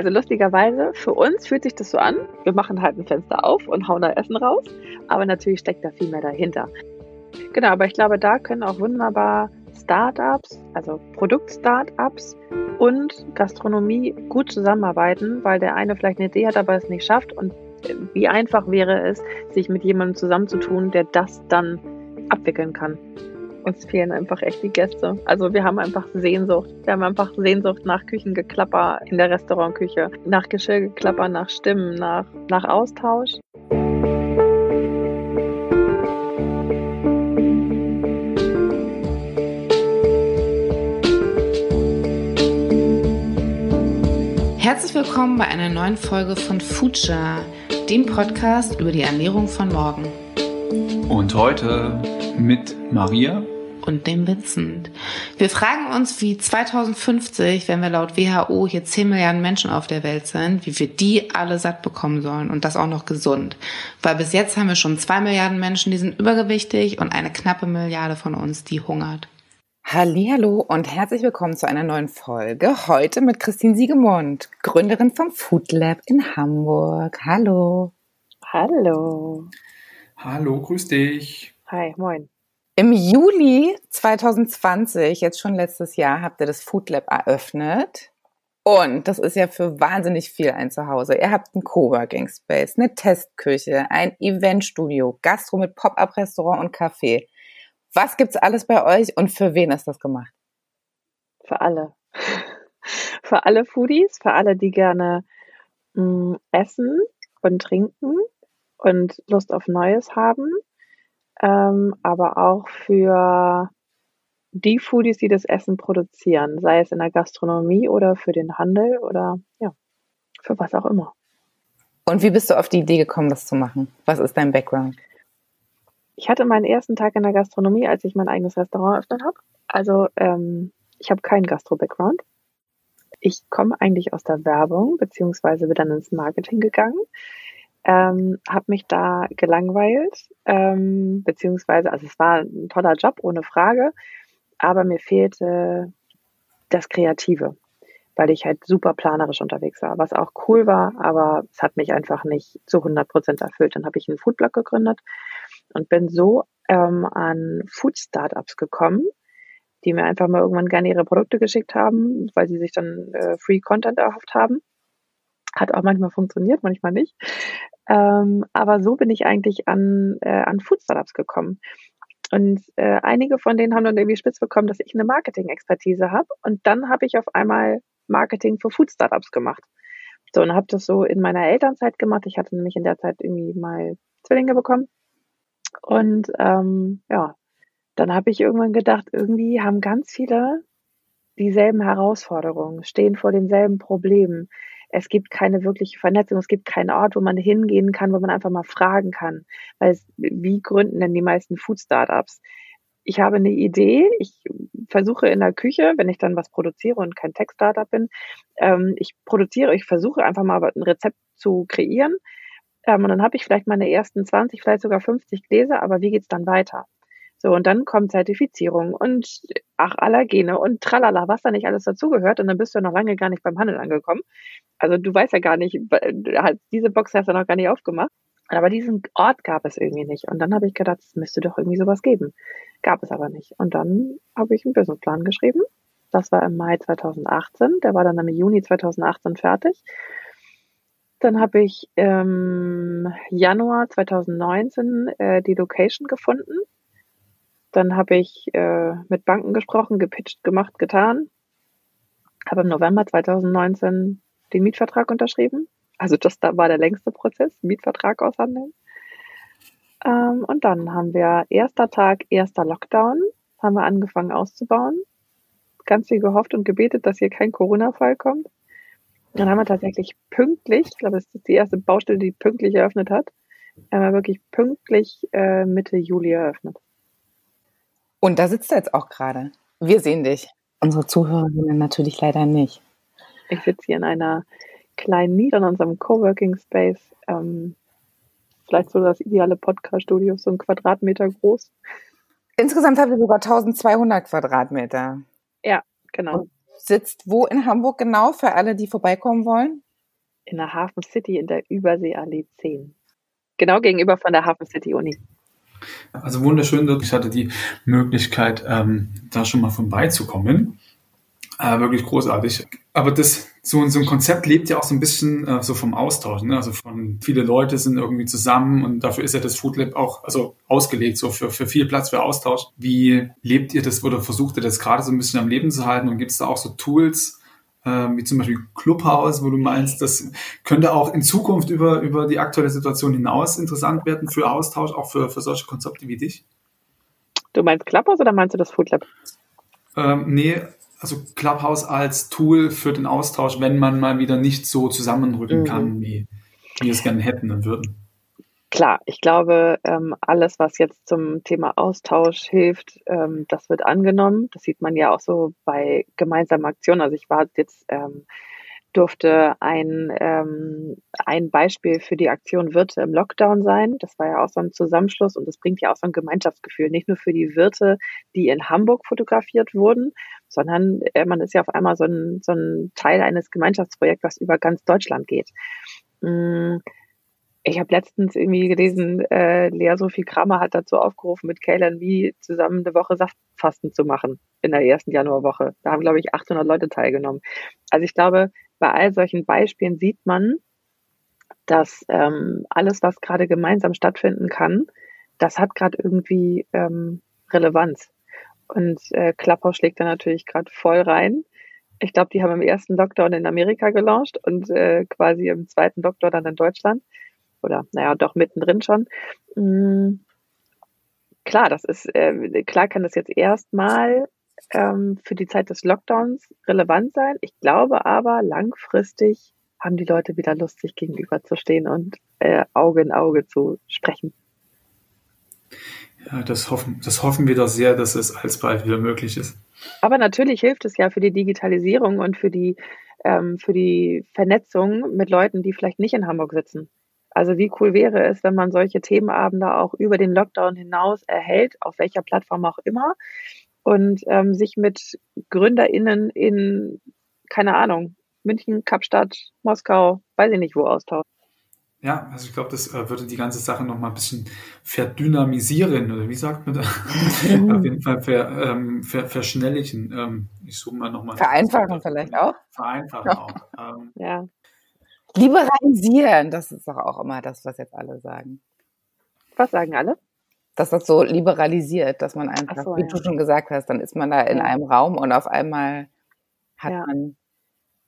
Also lustigerweise, für uns fühlt sich das so an, wir machen halt ein Fenster auf und hauen da Essen raus, aber natürlich steckt da viel mehr dahinter. Genau, aber ich glaube, da können auch wunderbar Startups, also Produkt-Startups und Gastronomie gut zusammenarbeiten, weil der eine vielleicht eine Idee hat, aber es nicht schafft. Und wie einfach wäre es, sich mit jemandem zusammenzutun, der das dann abwickeln kann. Uns fehlen einfach echt die Gäste. Also wir haben einfach Sehnsucht. Wir haben einfach Sehnsucht nach Küchengeklapper in der Restaurantküche, nach Geschirrgeklapper, nach Stimmen, nach, nach Austausch. Herzlich willkommen bei einer neuen Folge von Future, dem Podcast über die Ernährung von morgen. Und heute mit Maria und dem Vincent. Wir fragen uns, wie 2050, wenn wir laut WHO hier 10 Milliarden Menschen auf der Welt sind, wie wir die alle satt bekommen sollen und das auch noch gesund. Weil bis jetzt haben wir schon 2 Milliarden Menschen, die sind übergewichtig und eine knappe Milliarde von uns, die hungert. Hallo und herzlich willkommen zu einer neuen Folge. Heute mit Christine Siegemund, Gründerin vom Food Lab in Hamburg. Hallo. Hallo. Hallo, grüß dich. Hi, moin. Im Juli 2020, jetzt schon letztes Jahr, habt ihr das Food Lab eröffnet. Und das ist ja für wahnsinnig viel ein Zuhause. Ihr habt einen Coworking Space, eine Testküche, ein Eventstudio, Gastro mit Pop-up-Restaurant und Café. Was gibt's alles bei euch und für wen ist das gemacht? Für alle. für alle Foodies, für alle, die gerne mh, mm, essen und trinken und Lust auf Neues haben, ähm, aber auch für die Foodies, die das Essen produzieren, sei es in der Gastronomie oder für den Handel oder ja, für was auch immer. Und wie bist du auf die Idee gekommen, das zu machen? Was ist dein Background? Ich hatte meinen ersten Tag in der Gastronomie, als ich mein eigenes Restaurant eröffnet habe. Also ähm, ich habe keinen Gastro-Background. Ich komme eigentlich aus der Werbung, beziehungsweise bin dann ins Marketing gegangen. Ähm, habe mich da gelangweilt, ähm, beziehungsweise, also es war ein toller Job, ohne Frage, aber mir fehlte das Kreative, weil ich halt super planerisch unterwegs war, was auch cool war, aber es hat mich einfach nicht zu 100 Prozent erfüllt. Dann habe ich einen Foodblog gegründet und bin so ähm, an Food-Startups gekommen, die mir einfach mal irgendwann gerne ihre Produkte geschickt haben, weil sie sich dann äh, Free Content erhofft haben. Hat auch manchmal funktioniert, manchmal nicht. Ähm, aber so bin ich eigentlich an, äh, an Food-Startups gekommen. Und äh, einige von denen haben dann irgendwie spitz bekommen, dass ich eine Marketing-Expertise habe. Und dann habe ich auf einmal Marketing für Food-Startups gemacht. So, und habe das so in meiner Elternzeit gemacht. Ich hatte nämlich in der Zeit irgendwie mal Zwillinge bekommen und ähm, ja, dann habe ich irgendwann gedacht, irgendwie haben ganz viele dieselben Herausforderungen, stehen vor denselben Problemen. Es gibt keine wirkliche Vernetzung, es gibt keinen Ort, wo man hingehen kann, wo man einfach mal fragen kann. Weil es, wie gründen denn die meisten Food-Startups? Ich habe eine Idee, ich versuche in der Küche, wenn ich dann was produziere und kein Tech-Startup bin, ähm, ich produziere, ich versuche einfach mal ein Rezept zu kreieren, ähm, und dann habe ich vielleicht meine ersten 20, vielleicht sogar 50 Gläser, aber wie geht's dann weiter? So, und dann kommt Zertifizierung und ach, Allergene und tralala, was da nicht alles dazugehört. Und dann bist du noch lange gar nicht beim Handel angekommen. Also du weißt ja gar nicht, diese Box hast du noch gar nicht aufgemacht. Aber diesen Ort gab es irgendwie nicht. Und dann habe ich gedacht, es müsste doch irgendwie sowas geben. Gab es aber nicht. Und dann habe ich einen Businessplan geschrieben. Das war im Mai 2018. Der war dann im Juni 2018 fertig. Dann habe ich im Januar 2019 äh, die Location gefunden. Dann habe ich äh, mit Banken gesprochen, gepitcht, gemacht, getan. Habe im November 2019 den Mietvertrag unterschrieben. Also das da war der längste Prozess, Mietvertrag aushandeln. Ähm, und dann haben wir erster Tag, erster Lockdown, haben wir angefangen auszubauen. Ganz viel gehofft und gebetet, dass hier kein Corona-Fall kommt. Dann haben wir tatsächlich pünktlich, ich glaube, das ist die erste Baustelle, die pünktlich eröffnet hat, haben wir wirklich pünktlich äh, Mitte Juli eröffnet. Und da sitzt er jetzt auch gerade. Wir sehen dich. Unsere Zuhörerinnen natürlich leider nicht. Ich sitze hier in einer kleinen Nische in unserem Coworking Space. Ähm, vielleicht so das ideale Podcast-Studio, so ein Quadratmeter groß. Insgesamt haben wir sogar 1200 Quadratmeter. Ja, genau. Und sitzt wo in Hamburg genau für alle, die vorbeikommen wollen? In der Hafen City in der Überseeallee 10. Genau gegenüber von der Hafen City Uni. Also wunderschön, ich hatte die Möglichkeit, ähm, da schon mal vorbeizukommen. Äh, wirklich großartig. Aber das, so, so ein Konzept lebt ja auch so ein bisschen äh, so vom Austausch. Ne? Also von viele Leute sind irgendwie zusammen und dafür ist ja das Food Lab auch also ausgelegt, so für, für viel Platz für Austausch. Wie lebt ihr das oder versucht ihr das gerade so ein bisschen am Leben zu halten und gibt es da auch so Tools, äh, wie zum Beispiel Clubhouse, wo du meinst, das könnte auch in Zukunft über, über die aktuelle Situation hinaus interessant werden für Austausch, auch für, für solche Konzepte wie dich? Du meinst Clubhouse oder meinst du das Food Lab? Ähm, nee, also Clubhouse als Tool für den Austausch, wenn man mal wieder nicht so zusammenrücken mhm. kann, wie wir es gerne hätten und würden. Klar, ich glaube, ähm, alles, was jetzt zum Thema Austausch hilft, ähm, das wird angenommen. Das sieht man ja auch so bei gemeinsamen Aktionen. Also ich war jetzt ähm, durfte ein, ähm, ein Beispiel für die Aktion Wirte im Lockdown sein. Das war ja auch so ein Zusammenschluss und das bringt ja auch so ein Gemeinschaftsgefühl, nicht nur für die Wirte, die in Hamburg fotografiert wurden, sondern äh, man ist ja auf einmal so ein, so ein Teil eines Gemeinschaftsprojekts, was über ganz Deutschland geht. Mm, ich habe letztens irgendwie gelesen, äh, Lea Sophie Kramer hat dazu aufgerufen, mit Kaylan wie zusammen eine Woche Saftfasten zu machen in der ersten Januarwoche. Da haben, glaube ich, 800 Leute teilgenommen. Also ich glaube, bei all solchen Beispielen sieht man, dass ähm, alles, was gerade gemeinsam stattfinden kann, das hat gerade irgendwie ähm, Relevanz. Und äh, Clubhouse schlägt da natürlich gerade voll rein. Ich glaube, die haben im ersten Lockdown in Amerika gelauncht und äh, quasi im zweiten Lockdown dann in Deutschland. Oder naja, doch mittendrin schon. Mhm. Klar, das ist, äh, klar kann das jetzt erstmal ähm, für die Zeit des Lockdowns relevant sein. Ich glaube aber, langfristig haben die Leute wieder Lust, sich gegenüberzustehen und äh, Auge in Auge zu sprechen. Ja, das hoffen, das hoffen wir doch sehr, dass es alsbald wieder möglich ist. Aber natürlich hilft es ja für die Digitalisierung und für die, ähm, für die Vernetzung mit Leuten, die vielleicht nicht in Hamburg sitzen. Also wie cool wäre es, wenn man solche Themenabende auch über den Lockdown hinaus erhält, auf welcher Plattform auch immer, und ähm, sich mit GründerInnen in, keine Ahnung, München, Kapstadt, Moskau, weiß ich nicht wo austauschen. Ja, also ich glaube, das äh, würde die ganze Sache noch mal ein bisschen verdynamisieren oder wie sagt man da? Mhm. Auf jeden Fall ver, ähm, ver, verschnelligen. Ähm, ich suche mal noch mal. Vereinfachen vielleicht auch. Vereinfachen auch. Ähm, ja. Liberalisieren, das ist doch auch immer das, was jetzt alle sagen. Was sagen alle? dass das so liberalisiert, dass man einfach, so, wie ja. du schon gesagt hast, dann ist man da in ja. einem Raum und auf einmal hat ja. man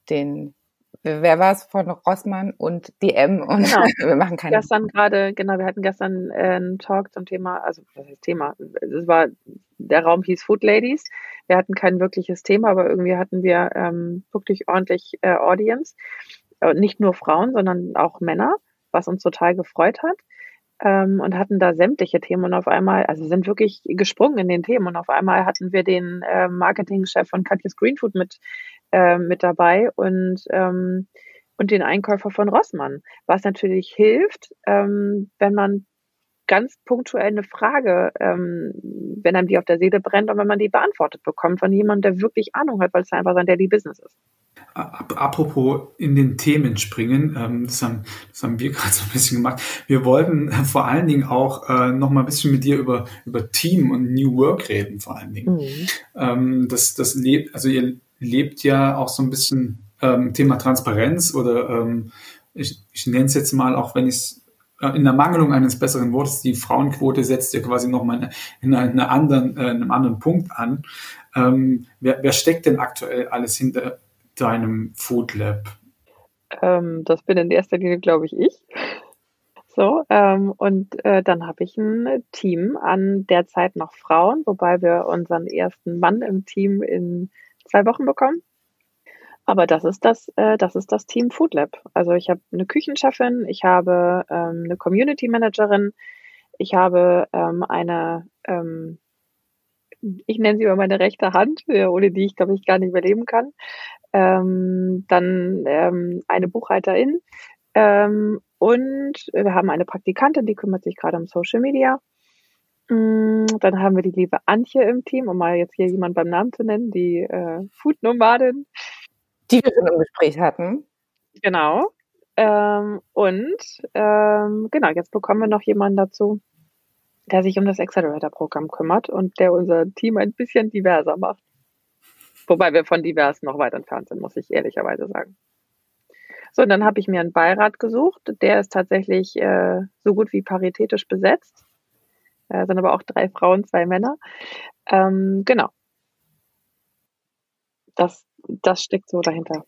den, wer war es von Rossmann und DM und genau. wir machen keine. Gestern gerade, genau, wir hatten gestern äh, einen Talk zum Thema, also was heißt Thema? Es war, der Raum hieß Food Ladies. Wir hatten kein wirkliches Thema, aber irgendwie hatten wir ähm, wirklich ordentlich äh, Audience. Und nicht nur Frauen, sondern auch Männer, was uns total gefreut hat. Ähm, und hatten da sämtliche Themen und auf einmal, also sind wirklich gesprungen in den Themen. Und auf einmal hatten wir den äh, Marketingchef von Katjes Greenfood mit, äh, mit dabei und ähm, und den Einkäufer von Rossmann, was natürlich hilft, ähm, wenn man ganz punktuell eine Frage, ähm, wenn einem die auf der Seele brennt und wenn man die beantwortet bekommt von jemandem, der wirklich Ahnung hat, weil es einfach sein Daily Business ist. Apropos in den Themen springen, ähm, das, haben, das haben wir gerade so ein bisschen gemacht. Wir wollten vor allen Dingen auch äh, noch mal ein bisschen mit dir über, über Team und New Work reden, vor allen Dingen. Mhm. Ähm, das, das lebt, also ihr lebt ja auch so ein bisschen ähm, Thema Transparenz oder ähm, ich, ich nenne es jetzt mal, auch wenn ich es äh, in der Mangelung eines besseren Wortes, die Frauenquote setzt ja quasi nochmal in, einer anderen, äh, einem anderen Punkt an. Ähm, wer, wer steckt denn aktuell alles hinter deinem Food Lab? Ähm, das bin in erster Linie, glaube ich, ich. So, ähm, und äh, dann habe ich ein Team an derzeit noch Frauen, wobei wir unseren ersten Mann im Team in zwei Wochen bekommen. Aber das ist das, äh, das ist das Team Food Lab. Also ich habe eine Küchenchefin, ich habe ähm, eine Community Managerin, ich habe ähm, eine ähm, ich nenne sie immer meine rechte Hand, äh, ohne die ich, glaube ich, gar nicht überleben kann. Ähm, dann ähm, eine Buchhalterin ähm, und wir haben eine Praktikantin, die kümmert sich gerade um Social Media. Mm, dann haben wir die liebe Antje im Team, um mal jetzt hier jemand beim Namen zu nennen, die äh, Food-Nomadin. Die wir schon im Gespräch hatten. Genau. Ähm, und ähm, genau, jetzt bekommen wir noch jemanden dazu, der sich um das Accelerator-Programm kümmert und der unser Team ein bisschen diverser macht. Wobei wir von divers noch weit entfernt sind, muss ich ehrlicherweise sagen. So, und dann habe ich mir einen Beirat gesucht. Der ist tatsächlich äh, so gut wie paritätisch besetzt. Äh, sind aber auch drei Frauen, zwei Männer. Ähm, genau. Das, das steckt so dahinter.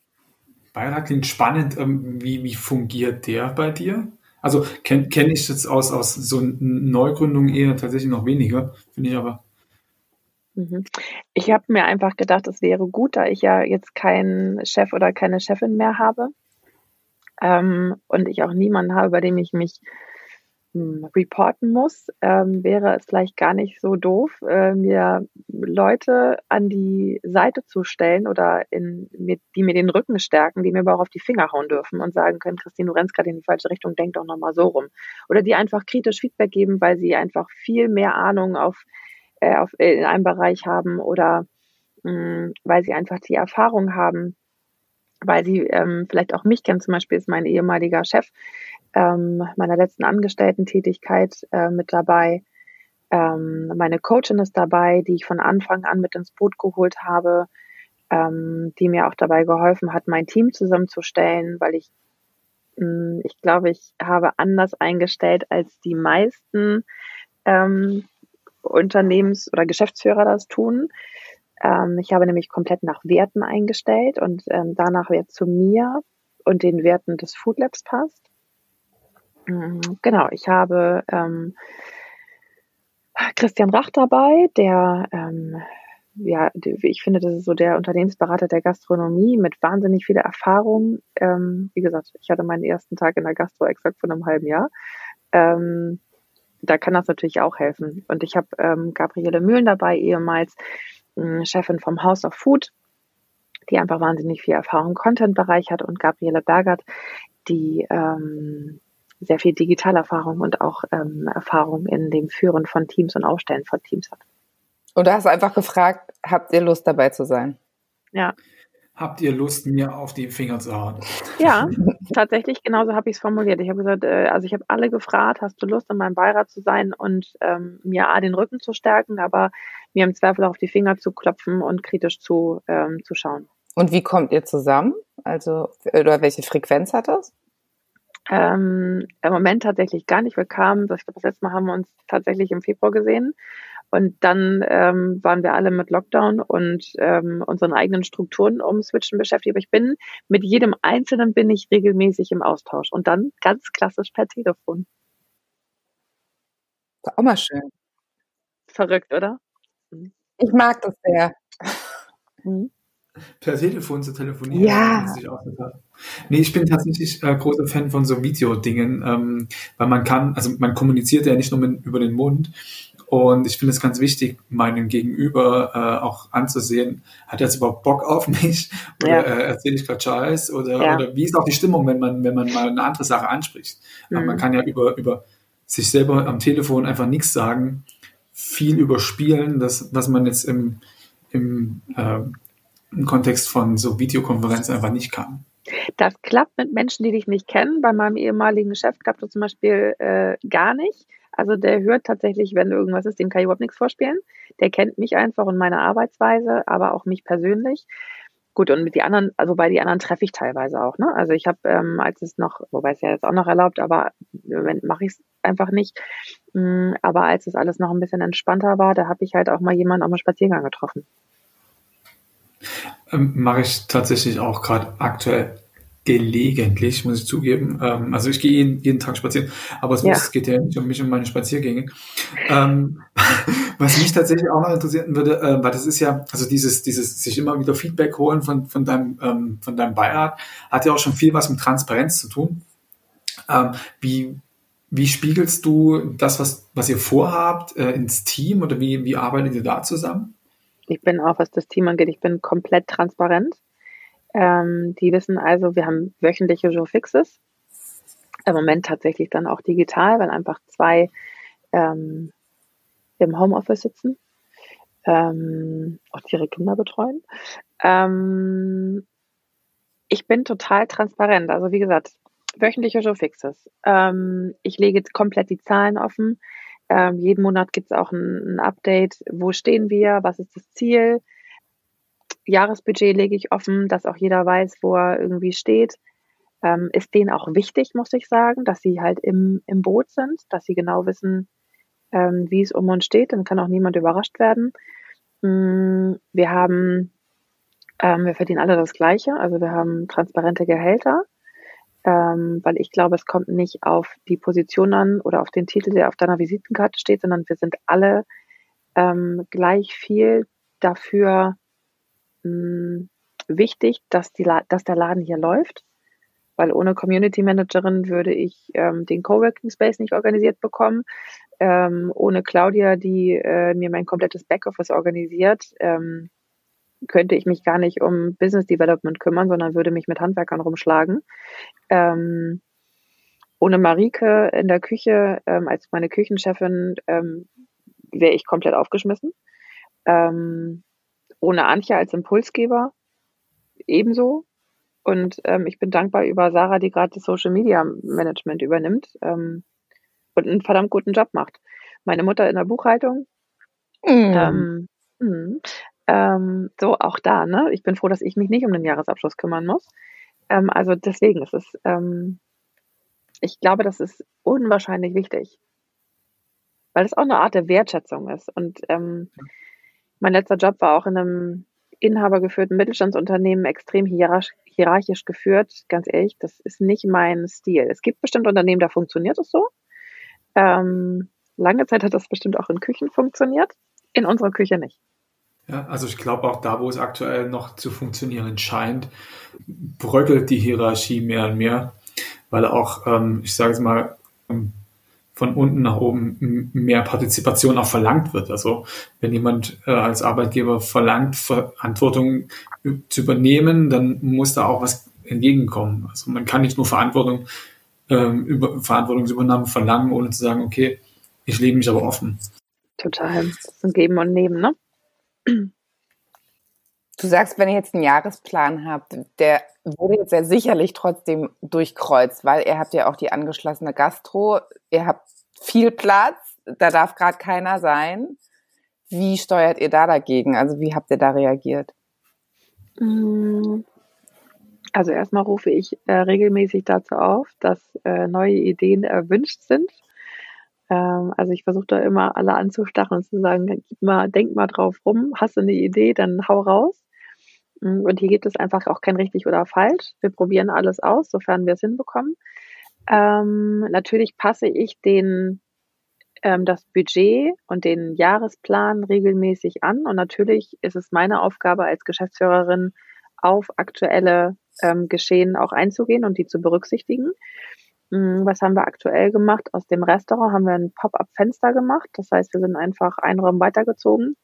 Beirat klingt spannend. Ähm, wie, wie fungiert der bei dir? Also kenne kenn ich jetzt aus, aus so Neugründungen eher tatsächlich noch weniger, finde ich aber. Mhm. Ich habe mir einfach gedacht, es wäre gut, da ich ja jetzt keinen Chef oder keine Chefin mehr habe ähm, und ich auch niemanden habe, bei dem ich mich hm, reporten muss, ähm, wäre es vielleicht gar nicht so doof, äh, mir Leute an die Seite zu stellen oder in, mit, die mir den Rücken stärken, die mir aber auch auf die Finger hauen dürfen und sagen können, Christine, du rennst gerade in die falsche Richtung, denk doch nochmal so rum. Oder die einfach kritisch Feedback geben, weil sie einfach viel mehr Ahnung auf, äh, auf, in einem Bereich haben oder mh, hm, weil sie einfach die Erfahrung haben, weil sie ähm, vielleicht auch mich kennen, zum Beispiel ist mein ehemaliger Chef, ähm, meiner letzten Angestellten-Tätigkeit äh, mit dabei. Ähm, meine Coachin ist dabei, die ich von Anfang an mit ins Boot geholt habe, ähm, die mir auch dabei geholfen hat, mein Team zusammenzustellen, weil ich, mh, hm, ich glaube, ich habe anders eingestellt als die meisten ähm, Unternehmens- oder Geschäftsführer das tun. Ähm, ich habe nämlich komplett nach Werten eingestellt und ähm, danach, wer zu mir und den Werten des Food Labs passt. Mhm, genau, ich habe ähm, Christian Rach dabei, der, ähm, ja, ich finde, das ist so der Unternehmensberater der Gastronomie mit wahnsinnig viel Erfahrung. Ähm, wie gesagt, ich hatte meinen ersten Tag in der Gastro exakt vor einem halben Jahr. Ähm, da kann das natürlich auch helfen. Und ich habe ähm, Gabriele Mühlen dabei, ehemals äh, Chefin vom House of Food, die einfach wahnsinnig viel Erfahrung im Content-Bereich hat und Gabriele Bergert, die ähm, sehr viel Digitalerfahrung und auch ähm, Erfahrung in dem Führen von Teams und Aufstellen von Teams hat. Und du hast einfach gefragt, habt ihr Lust dabei zu sein? Ja. Habt ihr Lust, mir auf die Finger zu hauen? Ja, tatsächlich, genauso habe ich es formuliert. Ich habe gesagt, äh, also ich habe alle gefragt, hast du Lust, in meinem Beirat zu sein und ähm, mir A, den Rücken zu stärken, aber mir im Zweifel auch auf die Finger zu klopfen und kritisch zu, ähm, zu schauen. Und wie kommt ihr zusammen? Also, oder welche Frequenz hat das? Ähm, Im Moment tatsächlich gar nicht. Wir kamen, das, das letzte Mal haben wir uns tatsächlich im Februar gesehen. Und dann ähm, waren wir alle mit Lockdown und ähm, unseren eigenen Strukturen um Switchen beschäftigt. Aber ich bin mit jedem Einzelnen bin ich regelmäßig im Austausch und dann ganz klassisch per Telefon. Ist auch mal schön. Verrückt, oder? Ich mag das sehr. Mhm per Telefon zu telefonieren. Ja. Nee, ich bin tatsächlich äh, großer Fan von so Videodingen, ähm, weil man kann, also man kommuniziert ja nicht nur mit, über den Mund. Und ich finde es ganz wichtig, meinen Gegenüber äh, auch anzusehen, hat er jetzt überhaupt Bock auf mich? Oder ja. äh, erzähle ich gerade Scheiß? Oder, ja. oder wie ist auch die Stimmung, wenn man, wenn man mal eine andere Sache anspricht? Mhm. Man kann ja über, über sich selber am Telefon einfach nichts sagen, viel überspielen, das, was man jetzt im, im äh, im Kontext von so Videokonferenzen einfach nicht kann. Das klappt mit Menschen, die dich nicht kennen. Bei meinem ehemaligen Chef klappt das zum Beispiel äh, gar nicht. Also der hört tatsächlich, wenn irgendwas ist, dem kann ich überhaupt nichts vorspielen. Der kennt mich einfach und meine Arbeitsweise, aber auch mich persönlich. Gut, und mit die anderen, also bei die anderen treffe ich teilweise auch. Ne? Also ich habe, ähm, als es noch, wobei es ja jetzt auch noch erlaubt, aber im Moment mache ich es einfach nicht. Mm, aber als es alles noch ein bisschen entspannter war, da habe ich halt auch mal jemanden auf einem Spaziergang getroffen. Ähm, Mache ich tatsächlich auch gerade aktuell gelegentlich, muss ich zugeben. Ähm, also ich gehe jeden, jeden Tag spazieren, aber es, ja. muss, geht ja nicht um mich und meine Spaziergänge. Ähm, was mich tatsächlich auch noch interessieren würde, äh, weil das ist ja, also dieses, dieses sich immer wieder Feedback holen von, von deinem, ähm, von deinem Beirat, hat ja auch schon viel was mit Transparenz zu tun. Ähm, wie, wie spiegelst du das, was, was ihr vorhabt, äh, ins Team oder wie, wie arbeitet ihr da zusammen? Ich bin auch, was das Team angeht, ich bin komplett transparent. Ähm, die wissen also, wir haben wöchentliche Joe Fixes. Im Moment tatsächlich dann auch digital, weil einfach zwei ähm, im Homeoffice sitzen, ähm, auch ihre Kinder betreuen. Ähm, ich bin total transparent. Also wie gesagt, Wöchentliche Showfixes. Ähm, ich lege komplett die Zahlen offen. Ähm, jeden Monat gibt es auch ein, ein, Update. Wo stehen wir? Was ist das Ziel? Jahresbudget lege ich offen, dass auch jeder weiß, wo er irgendwie steht. Ähm, ist denen auch wichtig, muss ich sagen, dass sie halt im, im Boot sind, dass sie genau wissen, ähm, wie es um uns steht. Dann kann auch niemand überrascht werden. Mm, wir haben, ähm, wir verdienen alle das Gleiche. Also wir haben transparente Gehälter ähm, weil ich glaube, es kommt nicht auf die Position an oder auf den Titel, der auf deiner Visitenkarte steht, sondern wir sind alle ähm, gleich viel dafür mh, hm, wichtig, dass, die, dass der Laden hier läuft. Weil ohne Community Managerin würde ich ähm, den Coworking Space nicht organisiert bekommen. Ähm, ohne Claudia, die äh, mir mein komplettes Backoffice organisiert, ähm, könnte ich mich gar nicht um Business Development kümmern, sondern würde mich mit Handwerkern rumschlagen. Ähm, ohne Marike in der Küche ähm, als meine Küchenchefin ähm, wäre ich komplett aufgeschmissen. Ähm, ohne Antje als Impulsgeber ebenso. Und ähm, ich bin dankbar über Sarah, die gerade das Social Media Management übernimmt ähm, und einen verdammt guten Job macht. Meine Mutter in der Buchhaltung. Mm. Ähm, mh, ähm, so auch da, ne? Ich bin froh, dass ich mich nicht um den Jahresabschluss kümmern muss. Ähm, also deswegen ist es, ähm, ich glaube, das ist unwahrscheinlich wichtig. Weil es auch eine Art der Wertschätzung ist. Und ähm, mein letzter Job war auch in einem inhabergeführten Mittelstandsunternehmen extrem hierarch hierarchisch geführt. Ganz ehrlich, das ist nicht mein Stil. Es gibt bestimmte Unternehmen, da funktioniert es so. Ähm, lange Zeit hat das bestimmt auch in Küchen funktioniert. In unserer Küche nicht. Ja, also ich glaube auch da, wo es aktuell noch zu funktionieren scheint, bröckelt die Hierarchie mehr und mehr, weil auch, ähm, ich sage es mal, ähm, von unten nach oben mehr Partizipation auch verlangt wird. Also wenn jemand äh, als Arbeitgeber verlangt, Verantwortung zu übernehmen, dann muss da auch was entgegenkommen. Also man kann nicht nur Verantwortung, ähm, über, Verantwortungsübernahme verlangen, ohne zu sagen, okay, ich lebe mich aber offen. Total. Das ist ein Geben und Nehmen, ne? Du sagst, wenn ihr jetzt einen Jahresplan habt, der wurde jetzt ja sicherlich trotzdem durchkreuzt, weil ihr habt ja auch die angeschlossene Gastro, ihr habt viel Platz, da darf gerade keiner sein. Wie steuert ihr da dagegen? Also wie habt ihr da reagiert? Mm. Also erstmal rufe ich äh, regelmäßig dazu auf, dass äh, neue Ideen erwünscht sind. Ähm, also ich versuche da immer alle anzustacheln und zu sagen, gib mal, denk mal drauf rum, hast du eine Idee, dann hau raus. Mm, und hier gibt es einfach auch kein richtig oder falsch. Wir probieren alles aus, sofern wir es hinbekommen. Ähm, natürlich passe ich den, ähm, das Budget und den Jahresplan regelmäßig an. Und natürlich ist es meine Aufgabe als Geschäftsführerin, auf aktuelle ähm, Geschehen auch einzugehen und die zu berücksichtigen. Hm, was haben wir aktuell gemacht? Aus dem Restaurant haben wir ein Pop-up-Fenster gemacht. Das heißt, wir sind einfach einen Raum weitergezogen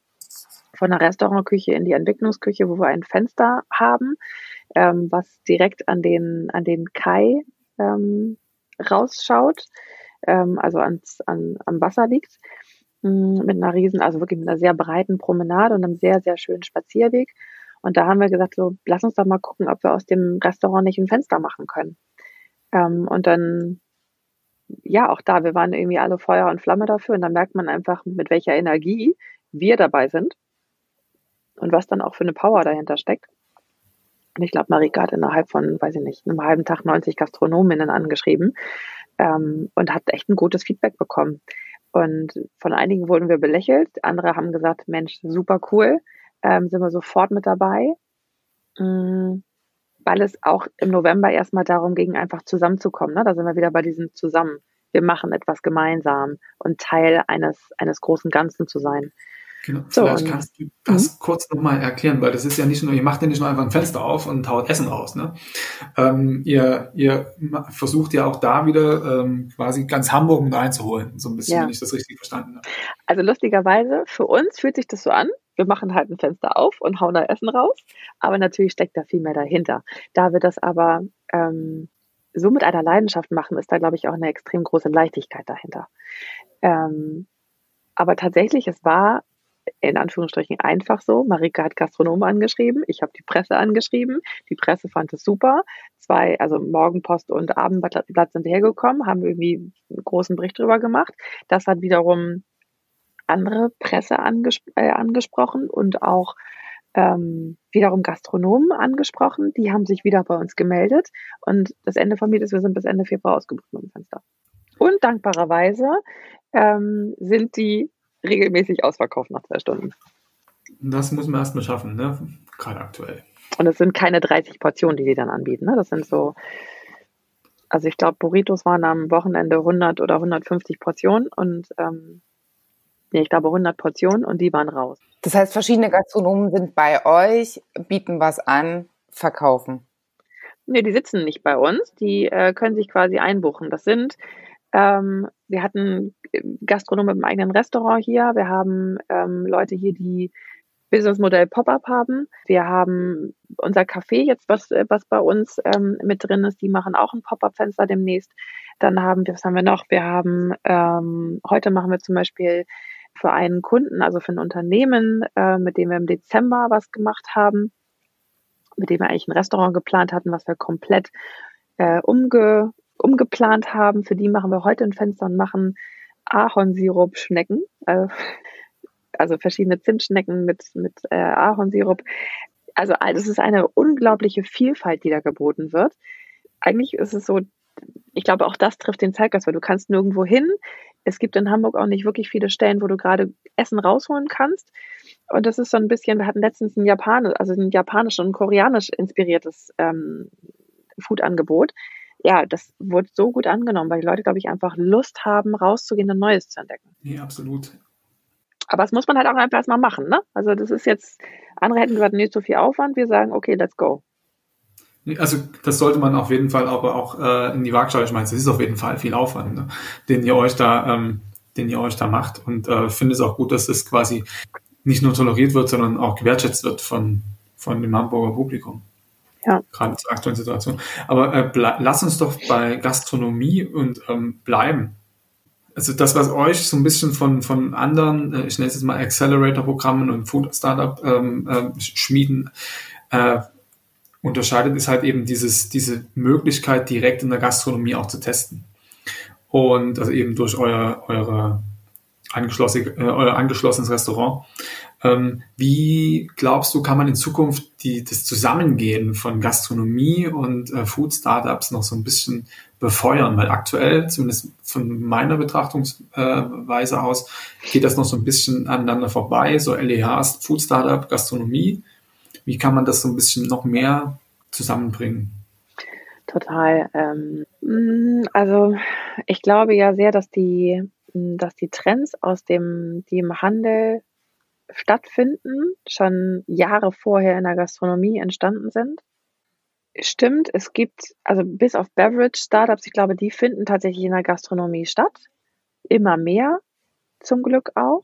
von der Restaurantküche in die Entwicklungsküche, wo wir ein Fenster haben, ähm, was direkt an den, an den Kai ähm, rausschaut, ähm, also ans, an, am Wasser liegt, mh, hm, mit einer riesen, also wirklich mit einer sehr breiten Promenade und einem sehr, sehr schönen Spazierweg. Und da haben wir gesagt, so, lass uns doch mal gucken, ob wir aus dem Restaurant nicht ein Fenster machen können. Ähm, und dann, ja, auch da, wir waren irgendwie alle Feuer und Flamme dafür und dann merkt man einfach, mit welcher Energie wir dabei sind und was dann auch für eine Power dahinter steckt. Und ich glaube, Marika hat innerhalb von, weiß ich nicht, einem halben Tag 90 Gastronominnen angeschrieben ähm, und hat echt ein gutes Feedback bekommen. Und von einigen wurden wir belächelt, andere haben gesagt, Mensch, super cool, ähm, sind wir sofort mit dabei. Mhm weil es auch im November erstmal darum ging, einfach zusammenzukommen. Ne? Da sind wir wieder bei diesem Zusammen. Wir machen etwas gemeinsam und Teil eines, eines großen Ganzen zu sein. Genau. So, Vielleicht kannst du das mhm. kurz nochmal erklären, weil das ist ja nicht nur, ihr macht ja nicht nur einfach ein Fenster auf und haut Essen raus. Ne? Ähm, ihr, ihr versucht ja auch da wieder ähm, quasi ganz Hamburg mit reinzuholen, so ein bisschen, ja. wenn ich das richtig verstanden habe. Also lustigerweise, für uns fühlt sich das so an, wir machen halt ein Fenster auf und hauen da Essen raus. Aber natürlich steckt da viel mehr dahinter. Da wir das aber ähm, so mit einer Leidenschaft machen, ist da, glaube ich, auch eine extrem große Leichtigkeit dahinter. Ähm, aber tatsächlich, es war in Anführungsstrichen einfach so. Marika hat Gastronomen angeschrieben, ich habe die Presse angeschrieben, die Presse fand es super. Zwei, also Morgenpost und Abendblatt sind hergekommen, haben irgendwie einen großen Bericht drüber gemacht. Das hat wiederum andere Presse anges äh, angesprochen und auch ähm, wiederum Gastronomen angesprochen. Die haben sich wieder bei uns gemeldet. Und das Ende von mir ist, wir sind bis Ende Februar ausgebucht mit dem Fenster. Und dankbarerweise ähm, sind die regelmäßig ausverkauft nach zwei Stunden. Das muss man erstmal schaffen, ne? gerade aktuell. Und es sind keine 30 Portionen, die die dann anbieten. Ne? Das sind so, also ich glaube, Burritos waren am Wochenende 100 oder 150 Portionen und ähm, nee, ich glaube 100 Portionen und die waren raus. Das heißt, verschiedene Gastronomen sind bei euch, bieten was an, verkaufen. Nee, die sitzen nicht bei uns, die äh, können sich quasi einbuchen. Das sind ähm, wir hatten äh, Gastronomen einem eigenen Restaurant hier. Wir haben ähm, Leute hier, die Businessmodell Pop-up haben. Wir haben unser Café jetzt, was, äh, was bei uns ähm, mit drin ist. Die machen auch ein Pop-up-Fenster demnächst. Dann haben wir, was haben wir noch? Wir haben, ähm, heute machen wir zum Beispiel für einen Kunden, also für ein Unternehmen, äh, mit dem wir im Dezember was gemacht haben, mit dem wir eigentlich ein Restaurant geplant hatten, was wir komplett äh, umge umgeplant haben. Für die machen wir heute ein Fenster und machen Ahornsirup-Schnecken. Äh, also verschiedene Zimtschnecken mit, mit äh, Ahornsirup. Also das ist eine unglaubliche Vielfalt, die da geboten wird. Eigentlich ist es so, ich glaube, auch das trifft den Zeitgeist, weil du kannst nirgendwo hin. Es gibt in Hamburg auch nicht wirklich viele Stellen, wo du gerade Essen rausholen kannst. Und das ist so ein bisschen, wir hatten letztens ein japanisch, also ein japanisch und koreanisch inspiriertes ähm, Food-Angebot ja, das wurde so gut angenommen, weil die Leute, glaube ich, einfach Lust haben, rauszugehen und Neues zu entdecken. Ja, absolut. Aber das muss man halt auch einfach erstmal machen, ne? Also das ist jetzt, andere hätten gesagt, nicht so viel Aufwand, wir sagen, okay, let's go. Also das sollte man auf jeden Fall aber auch äh, in die Waagschale schmeißen. Es ist auf jeden Fall viel Aufwand, ne? den ihr euch da, ähm, den ihr euch da macht. Und äh, finde es auch gut, dass es quasi nicht nur toleriert wird, sondern auch gewertschätzt wird von, von dem Hamburger Publikum. Ja. Gerade zur aktuellen Situation. Aber äh, lass uns doch bei Gastronomie und ähm, bleiben. Also das, was euch so ein bisschen von, von anderen, äh, ich nenne es jetzt mal Accelerator-Programmen und Food-Startup-Schmieden ähm, äh, äh, unterscheidet, ist halt eben dieses, diese Möglichkeit, direkt in der Gastronomie auch zu testen. Und also eben durch euer, eure angeschlossen, äh, euer angeschlossenes Restaurant. Ähm, wie glaubst du, kann man in Zukunft die, das Zusammengehen von Gastronomie und äh, Food Startups noch so ein bisschen befeuern? Weil aktuell, zumindest von meiner Betrachtungsweise äh, aus, geht das noch so ein bisschen aneinander vorbei. So LEHs, Food Startup, Gastronomie. Wie kann man das so ein bisschen noch mehr zusammenbringen? Total. Ähm, mm, also ich glaube ja sehr, dass die, dass die Trends aus dem, die im Handel stattfinden, schon Jahre vorher in der Gastronomie entstanden sind. Stimmt, es gibt, also bis auf Beverage-Startups, ich glaube, die finden tatsächlich in der Gastronomie statt. Immer mehr, zum Glück auch.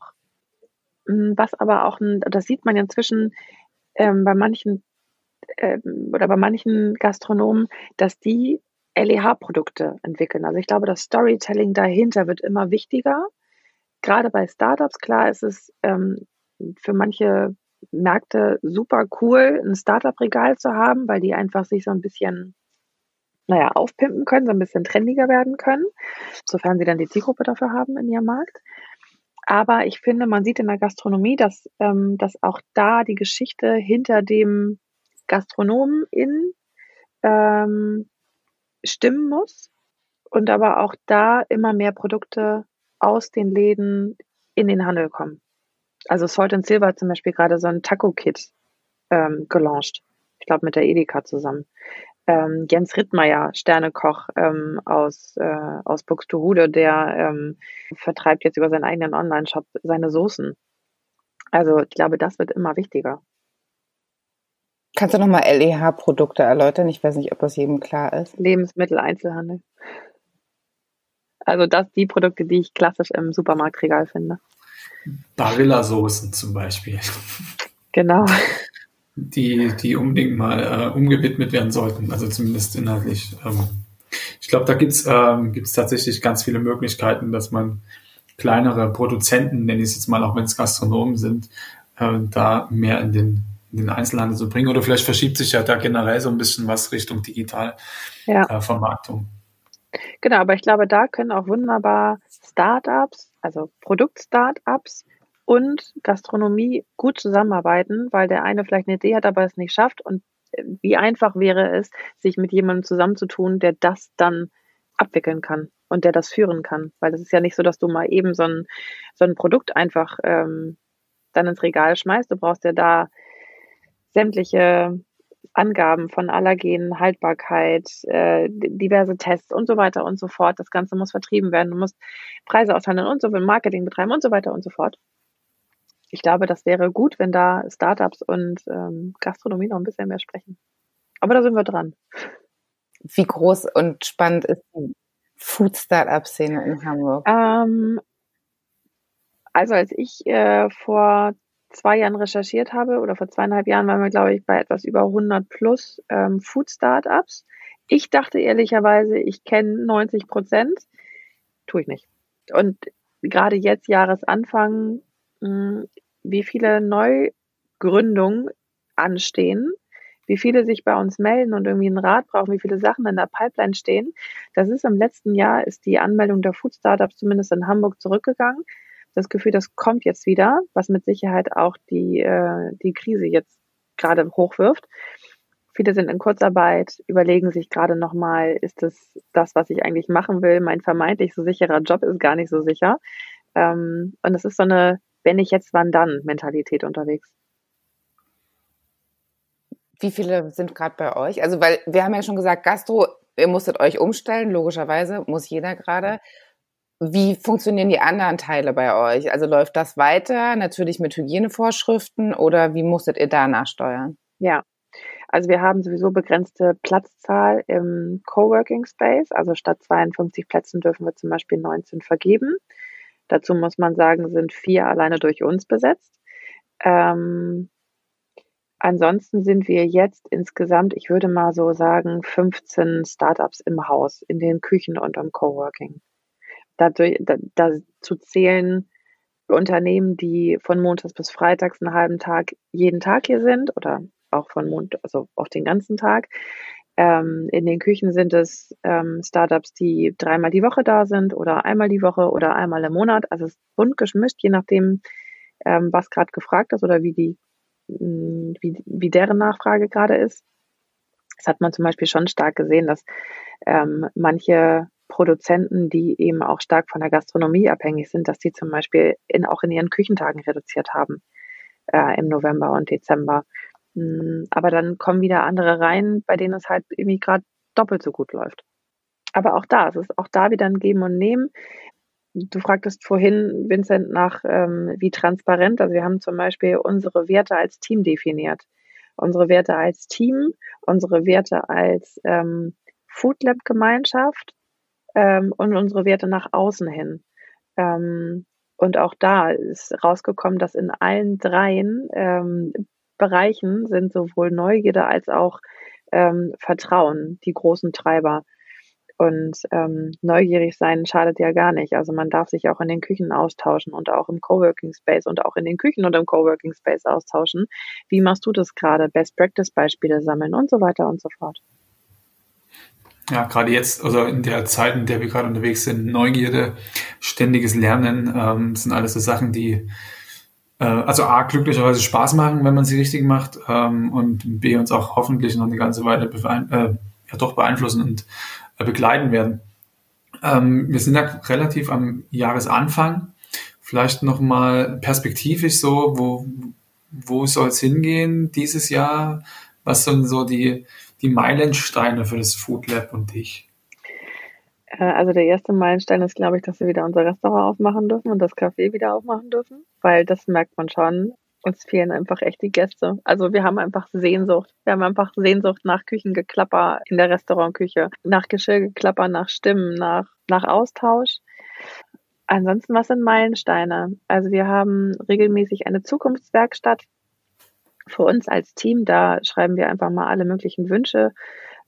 Hm, was aber auch, das sieht man inzwischen ähm, bei manchen ähm, oder bei manchen Gastronomen, dass die LEH-Produkte entwickeln. Also ich glaube, das Storytelling dahinter wird immer wichtiger. Gerade bei Startups, klar, ist es ähm, für manche Märkte super cool, ein Startup-Regal zu haben, weil die einfach sich so ein bisschen, naja, aufpimpen können, so ein bisschen trendiger werden können, sofern sie dann die Zielgruppe dafür haben in ihrem Markt. Aber ich finde, man sieht in der Gastronomie, dass, ähm, dass auch da die Geschichte hinter dem Gastronomen in ähm, stimmen muss und aber auch da immer mehr Produkte aus den Läden in den Handel kommen also Salt and Silver hat zum Beispiel gerade so ein Taco-Kit ähm, gelauncht. Ich glaube mit der Edeka zusammen. Ähm, Jens Rittmeier, Sternekoch ähm, aus, äh, aus Buxtehude, der ähm, vertreibt jetzt über seinen eigenen Online-Shop seine Soßen. Also ich glaube, das wird immer wichtiger. Kannst du nochmal LEH-Produkte erläutern? Ich weiß nicht, ob das jedem klar ist. Lebensmitteleinzelhandel. Also das die Produkte, die ich klassisch im Supermarktregal finde. Barilla-Soßen zum Beispiel. Genau. Die, die unbedingt mal äh, umgewidmet werden sollten, also zumindest inhaltlich. Ähm, ich glaube, da gibt's ähm, gibt's tatsächlich ganz viele Möglichkeiten, dass man kleinere Produzenten, nenne ich es jetzt mal, auch wenn es Gastronomen sind, äh, da mehr in den, in den Einzelhandel zu bringen. Oder vielleicht verschiebt sich ja da generell so ein bisschen was Richtung Digitalvermarktung. Ja. Äh, genau, aber ich glaube, da können auch wunderbar Startups, also Produkt-Startups und Gastronomie gut zusammenarbeiten, weil der eine vielleicht eine Idee hat, aber es nicht schafft. Und äh, wie einfach wäre es, sich mit jemandem zusammenzutun, der das dann abwickeln kann und der das führen kann. Weil es ist ja nicht so, dass du mal eben so ein, so ein Produkt einfach ähm, dann ins Regal schmeißt. Du brauchst ja da sämtliche Angaben von Allergenen, Haltbarkeit, äh, diverse Tests und so weiter und so fort. Das Ganze muss vertrieben werden. Du musst Preise aushandeln und so viel Marketing betreiben und so weiter und so fort. Ich glaube, das wäre gut, wenn da Startups und ähm, Gastronomie noch ein bisschen mehr sprechen. Aber da sind wir dran. Wie groß und spannend ist die Food-Startup-Szene in Hamburg? Ähm, also als ich äh, vor zwei Jahren recherchiert habe oder vor zweieinhalb Jahren waren wir, glaube ich, bei etwas über 100 plus ähm, Food-Startups. Ich dachte ehrlicherweise, ich kenne 90 Prozent. Tue ich nicht. Und gerade jetzt, Jahresanfang, mh, hm, wie viele Neugründungen anstehen, wie viele sich bei uns melden und irgendwie einen Rat brauchen, wie viele Sachen in der Pipeline stehen. Das ist im letzten Jahr, ist die Anmeldung der Food Startups zumindest in Hamburg zurückgegangen. Das Gefühl, das kommt jetzt wieder, was mit Sicherheit auch die, äh, die Krise jetzt gerade hochwirft. Viele sind in Kurzarbeit, überlegen sich gerade nochmal, ist das das, was ich eigentlich machen will? Mein vermeintlich so sicherer Job ist gar nicht so sicher. Ähm, und es ist so eine, wenn ich jetzt, wann dann Mentalität unterwegs. Wie viele sind gerade bei euch? Also, weil wir haben ja schon gesagt, Gastro, ihr musstet euch umstellen, logischerweise, muss jeder gerade. Wie funktionieren die anderen Teile bei euch? Also läuft das weiter, natürlich mit Hygienevorschriften oder wie musstet ihr da nachsteuern? Ja, also wir haben sowieso begrenzte Platzzahl im Coworking Space. Also statt 52 Plätzen dürfen wir zum Beispiel 19 vergeben. Dazu muss man sagen, sind vier alleine durch uns besetzt. Ähm, Ansonsten sind wir jetzt insgesamt, ich würde mal so sagen, 15 Startups im Haus, in den Küchen und im Coworking. Dadurch, da, dazu zählen Unternehmen, die von Montags bis Freitags einen halben Tag jeden Tag hier sind oder auch von Mond, also auch den ganzen Tag. Ähm, in den Küchen sind es ähm, Startups, die dreimal die Woche da sind oder einmal die Woche oder einmal im Monat. Also es ist bunt geschmischt, je nachdem, ähm, was gerade gefragt ist oder wie die wie, wie deren Nachfrage gerade ist. Das hat man zum Beispiel schon stark gesehen, dass ähm, manche Produzenten, die eben auch stark von der Gastronomie abhängig sind, dass die zum Beispiel in, auch in ihren Küchentagen reduziert haben äh, im November und Dezember. Aber dann kommen wieder andere rein, bei denen es halt irgendwie gerade doppelt so gut läuft. Aber auch da, es ist auch da wieder ein Geben und Nehmen. Du fragtest vorhin, Vincent, nach ähm, wie transparent. Also wir haben zum Beispiel unsere Werte als Team definiert. Unsere Werte als Team, unsere Werte als ähm, Food Lab Gemeinschaft ähm, und unsere Werte nach außen hin. Ähm, und auch da ist rausgekommen, dass in allen dreien ähm, Bereichen sind sowohl Neugierde als auch ähm, Vertrauen die großen Treiber. Und ähm, neugierig sein schadet ja gar nicht. Also man darf sich auch in den Küchen austauschen und auch im Coworking Space und auch in den Küchen und im Coworking Space austauschen. Wie machst du das gerade? Best Practice Beispiele sammeln und so weiter und so fort. Ja, gerade jetzt, also in der Zeit, in der wir gerade unterwegs sind, Neugierde, ständiges Lernen, ähm, sind alles so Sachen, die äh, also A, glücklicherweise Spaß machen, wenn man sie richtig macht, ähm, und B, uns auch hoffentlich noch eine ganze Weile äh, ja, doch beeinflussen und äh, begleiten werden. Ähm, wir sind ja relativ am Jahresanfang. Vielleicht nochmal perspektivisch so, wo, wo soll es hingehen dieses Jahr? Was sind so die, die Meilensteine für das Food Lab und dich? Äh, also der erste Meilenstein ist, glaube ich, dass wir wieder unser Restaurant aufmachen dürfen und das Café wieder aufmachen dürfen, weil das merkt man schon uns fehlen einfach echt die Gäste. Also wir haben einfach Sehnsucht. Wir haben einfach Sehnsucht nach Küchengeklapper in der Restaurantküche, nach Geschirrgeklapper, nach Stimmen, nach, nach Austausch. Ansonsten, was sind Meilensteine? Also wir haben regelmäßig eine Zukunftswerkstatt für uns als Team. Da schreiben wir einfach mal alle möglichen Wünsche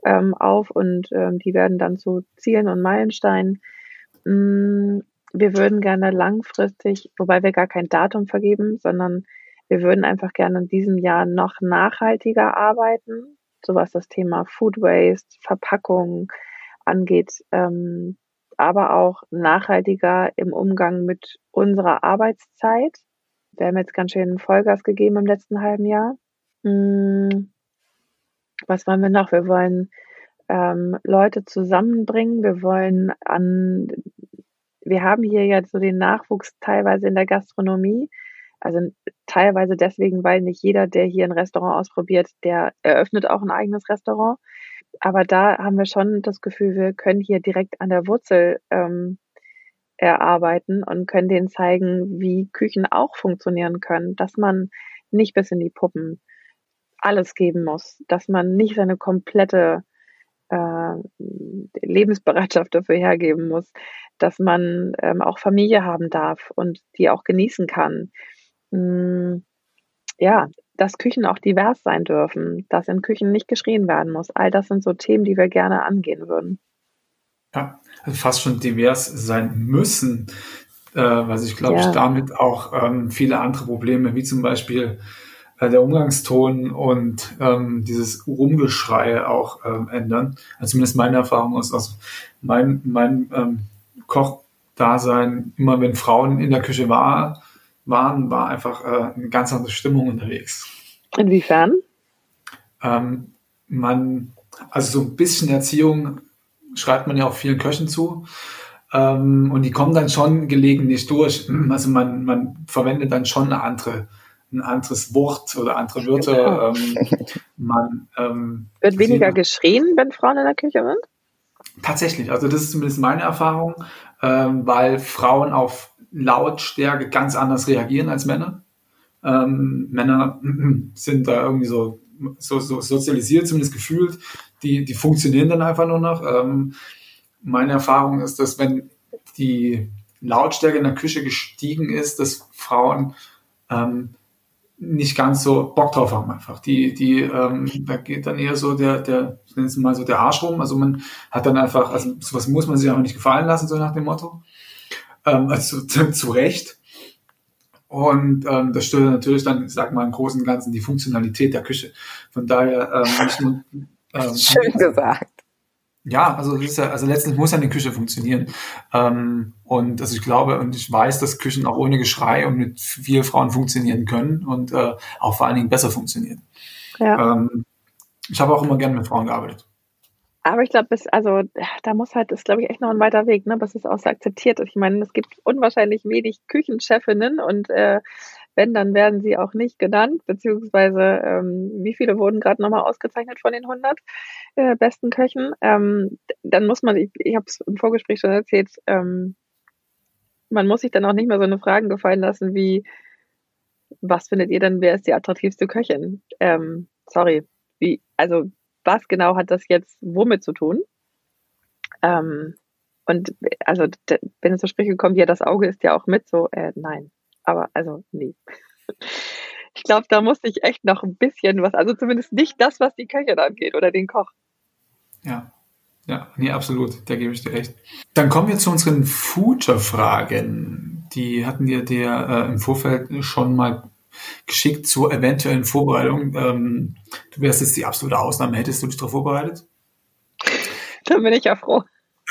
ähm, auf und ähm, die werden dann zu Zielen und Meilensteinen. Mm, wir würden gerne langfristig, wobei wir gar kein Datum vergeben, sondern wir würden einfach gerne in diesem Jahr noch nachhaltiger arbeiten, so was das Thema Food Waste, Verpackung angeht, ähm, aber auch nachhaltiger im Umgang mit unserer Arbeitszeit. Wir haben jetzt ganz schön Vollgas gegeben im letzten halben Jahr. Hm, was wollen wir noch? Wir wollen ähm, Leute zusammenbringen. Wir wollen an, wir haben hier jetzt so den Nachwuchs teilweise in der Gastronomie. Also teilweise deswegen, weil nicht jeder, der hier ein Restaurant ausprobiert, der eröffnet auch ein eigenes Restaurant. Aber da haben wir schon das Gefühl, wir können hier direkt an der Wurzel ähm, erarbeiten und können denen zeigen, wie Küchen auch funktionieren können, dass man nicht bis in die Puppen alles geben muss, dass man nicht seine komplette äh, Lebensbereitschaft dafür hergeben muss, dass man ähm, auch Familie haben darf und die auch genießen kann. Mm, ja, dass Küchen auch divers sein dürfen, dass in Küchen nicht geschrien werden muss. All das sind so Themen, die wir gerne angehen würden. Ja, also fast schon divers sein müssen, äh, weil ich glaube, ja. ich damit auch ähm, viele andere Probleme, wie zum Beispiel äh, der Umgangston und ähm, dieses Rumgeschrei auch ähm, ändern. Also zumindest meine Erfahrung aus, aus mein, mein ähm, Kochdasein, immer wenn Frauen in der Küche war, waren, war einfach äh, eine ganz andere Stimmung unterwegs. Inwiefern? Ähm, man, also so ein bisschen Erziehung schreibt man ja auch vielen Köchen zu. Ähm, und die kommen dann schon gelegentlich durch. Also man, man verwendet dann schon eine andere ein anderes Wort oder andere Wörter. Genau. Ähm, man, ähm, Wird weniger geschrien, wenn Frauen in der Küche sind? Tatsächlich, also das ist zumindest meine Erfahrung, ähm, weil Frauen auf Lautstärke ganz anders reagieren als Männer. Ähm, Männer sind da irgendwie so, so, so sozialisiert, zumindest gefühlt, die, die funktionieren dann einfach nur noch. Ähm, meine Erfahrung ist, dass wenn die Lautstärke in der Küche gestiegen ist, dass Frauen ähm, nicht ganz so Bock drauf haben einfach. Die, die, ähm, da geht dann eher so der, der, ich nenne es mal so der Arsch rum. Also man hat dann einfach, also sowas muss man sich einfach nicht gefallen lassen, so nach dem Motto. Ähm, also zu, zu Recht. Und ähm, das stört natürlich dann, ich sag mal, im Großen und Ganzen die Funktionalität der Küche. Von daher ähm, nicht nur, ähm, Schön gesagt. Ja, also, ja, also letztlich muss ja eine Küche funktionieren. Ähm, und also ich glaube und ich weiß, dass Küchen auch ohne Geschrei und mit vielen Frauen funktionieren können und äh, auch vor allen Dingen besser funktionieren. Ja. Ähm, ich habe auch immer gerne mit Frauen gearbeitet. Aber ich glaube, also da muss halt, ist glaube ich echt noch ein weiter Weg, ne, bis es auch so akzeptiert ist. Ich meine, es gibt unwahrscheinlich wenig Küchenchefinnen und äh, wenn, dann werden sie auch nicht genannt, beziehungsweise ähm, wie viele wurden gerade nochmal ausgezeichnet von den 100 äh, besten Köchen. Ähm, dann muss man, ich, ich habe es im Vorgespräch schon erzählt, ähm, man muss sich dann auch nicht mehr so eine Frage gefallen lassen wie, was findet ihr denn, wer ist die attraktivste Köchin? Ähm, sorry, wie, also was genau hat das jetzt womit zu tun? Ähm, und also wenn es zur Sprache kommt, ja, das Auge ist ja auch mit, so, äh, nein, aber also, nee. Ich glaube, da muss ich echt noch ein bisschen was, also zumindest nicht das, was die Köchin angeht oder den Koch. Ja, ja, nee, absolut, da gebe ich dir recht. Dann kommen wir zu unseren Future-Fragen. Die hatten wir dir äh, im Vorfeld schon mal geschickt zur eventuellen Vorbereitung. Ähm, du wärst jetzt die absolute Ausnahme. Hättest du dich darauf vorbereitet? Dann bin ich ja froh.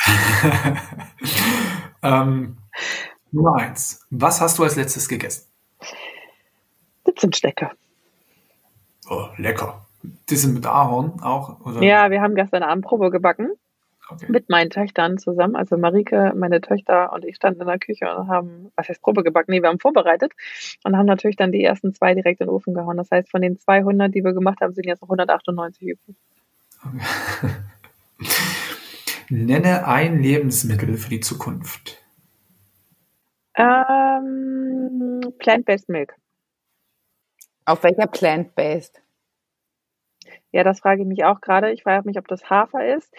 ähm, Nummer eins. Was hast du als letztes gegessen? Zimtstecke. Oh, lecker. Die sind mit Ahorn auch? Oder? Ja, wir haben gestern Abend Probe gebacken. Okay. Mit meinen Töchtern zusammen. Also Marike, meine Töchter und ich standen in der Küche und haben, was heißt Probe gebacken? Nee, wir haben vorbereitet und haben natürlich dann die ersten zwei direkt in den Ofen gehauen. Das heißt, von den 200, die wir gemacht haben, sind jetzt noch 198 übrig. Okay. Nenne ein Lebensmittel für die Zukunft. Ähm, Plant-Based Milk. Auf welcher Plant-Based? Ja, das frage ich mich auch gerade. Ich frage mich, ob das Hafer ist.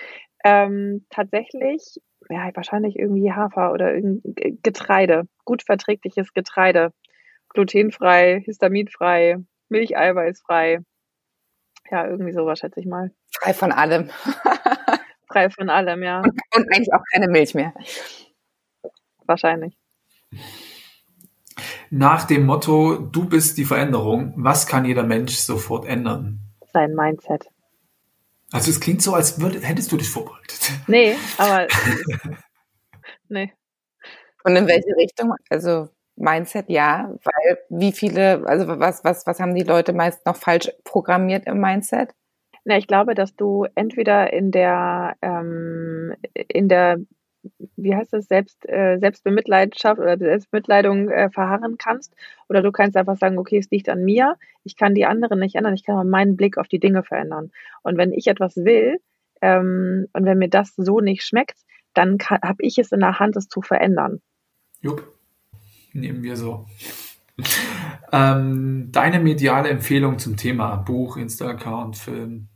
Ähm, tatsächlich, ja, wahrscheinlich irgendwie Hafer oder irgendwie Getreide. Gut verträgliches Getreide. Glutenfrei, histaminfrei, milcheiweißfrei. Ja, irgendwie sowas, schätze ich mal. Frei von allem. Frei von allem, ja. Und, und eigentlich auch keine Milch mehr. wahrscheinlich. Nach dem Motto, du bist die Veränderung, was kann jeder Mensch sofort ändern? Sein Mindset. Also es klingt so, als würd, hättest du dich vorbereitet. Nee, aber nee. Und in welche Richtung? Also Mindset ja, weil wie viele, also was, was, was haben die Leute meist noch falsch programmiert im Mindset? Na, ich glaube, dass du entweder in der ähm, in der wie heißt das, Selbst, äh, Selbstbemitleidenschaft oder Selbstmitleidung äh, verharren kannst. Oder du kannst einfach sagen, okay, es liegt an mir, ich kann die anderen nicht ändern, ich kann aber meinen Blick auf die Dinge verändern. Und wenn ich etwas will ähm, und wenn mir das so nicht schmeckt, dann habe ich es in der Hand, es zu verändern. Jupp, nehmen wir so. ähm, deine mediale Empfehlung zum Thema Buch, Insta-Account, Film?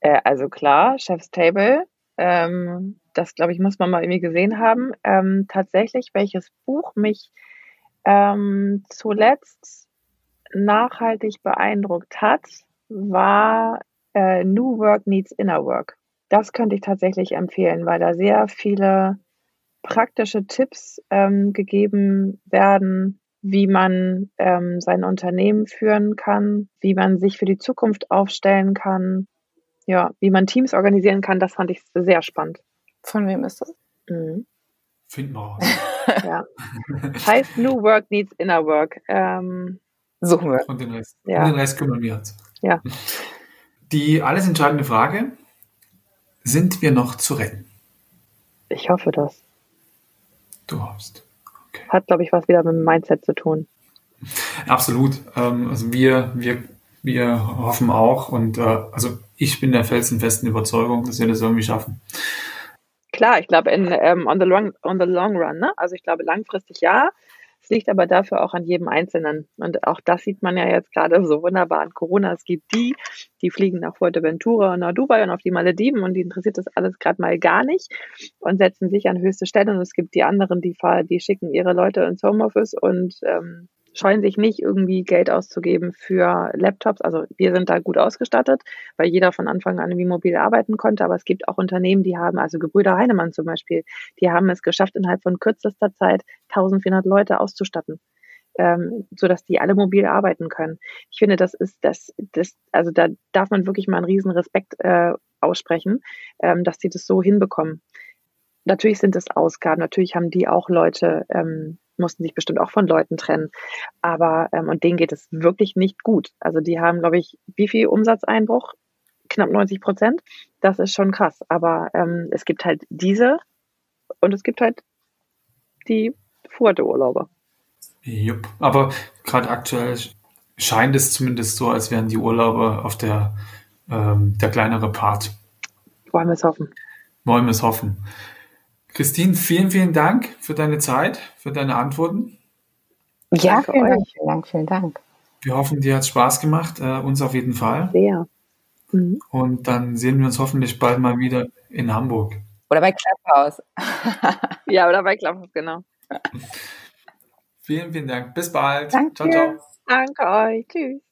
Äh, also klar, Chef's Table. Ähm, das, glaube ich, muss man mal irgendwie gesehen haben. Ähm, tatsächlich, welches Buch mich ähm, zuletzt nachhaltig beeindruckt hat, war äh, New Work Needs Inner Work. Das könnte ich tatsächlich empfehlen, weil da sehr viele praktische Tipps ähm, gegeben werden, wie man ähm, sein Unternehmen führen kann, wie man sich für die Zukunft aufstellen kann, ja, wie man Teams organisieren kann. Das fand ich sehr spannend. Von wem ist das? Mhm. Finden wir raus. ja. Heißt New Work Needs Inner Work. Ähm, Suchen wir. Und den Rest, ja. und den Rest kümmern wir uns. Ja. Die alles entscheidende Frage: Sind wir noch zu retten? Ich hoffe das. Du hoffst. Okay. Hat, glaube ich, was wieder mit dem Mindset zu tun. Absolut. Ähm, also wir, wir, wir hoffen auch und äh, also ich bin der felsenfesten Überzeugung, dass wir das irgendwie schaffen. Klar, ich glaube in ähm, on, the long, on the long run, ne? Also ich glaube langfristig ja. Es liegt aber dafür auch an jedem Einzelnen. Und auch das sieht man ja jetzt gerade so wunderbar an Corona. Es gibt die, die fliegen nach Fuerteventura und nach Dubai und auf die Malediven und die interessiert das alles gerade mal gar nicht und setzen sich an höchste Stelle. Und es gibt die anderen, die, die schicken ihre Leute ins Homeoffice und ähm, scheuen sich nicht irgendwie Geld auszugeben für Laptops. Also wir sind da gut ausgestattet, weil jeder von Anfang an wie mobil arbeiten konnte. Aber es gibt auch Unternehmen, die haben, also Gebrüder Heinemann zum Beispiel, die haben es geschafft, innerhalb von kürzester Zeit 1400 Leute auszustatten. Ähm, so dass die alle mobil arbeiten können. Ich finde, das ist das, das, also da darf man wirklich mal einen riesen Respekt äh, aussprechen, ähm, dass die das so hinbekommen. Natürlich sind es Ausgaben, natürlich haben die auch Leute, ähm, mussten sich bestimmt auch von Leuten trennen. Aber, ähm, und denen geht es wirklich nicht gut. Also die haben, glaube ich, wie viel Umsatzeinbruch? Knapp 90 Prozent. Das ist schon krass. Aber ähm, es gibt halt diese und es gibt halt die Fuerte-Urlauber. Jupp. Aber gerade aktuell scheint es zumindest so, als wären die Urlauber auf der, ähm, der kleinere Part. Wollen wir es hoffen. Wollen wir es hoffen. Christine, vielen, vielen Dank für deine Zeit, für deine Antworten. Ja, vielen Dank, vielen Dank, vielen Dank. Wir hoffen, dir hat Spaß gemacht, äh, uns auf jeden Fall. Sehr. Mhm. Und dann sehen wir uns hoffentlich bald mal wieder in Hamburg. Oder bei Clubhouse. ja, oder bei Clubhouse, genau. vielen, vielen Dank. Bis bald. Danke. Ciao, ciao. Danke euch. Tschüss.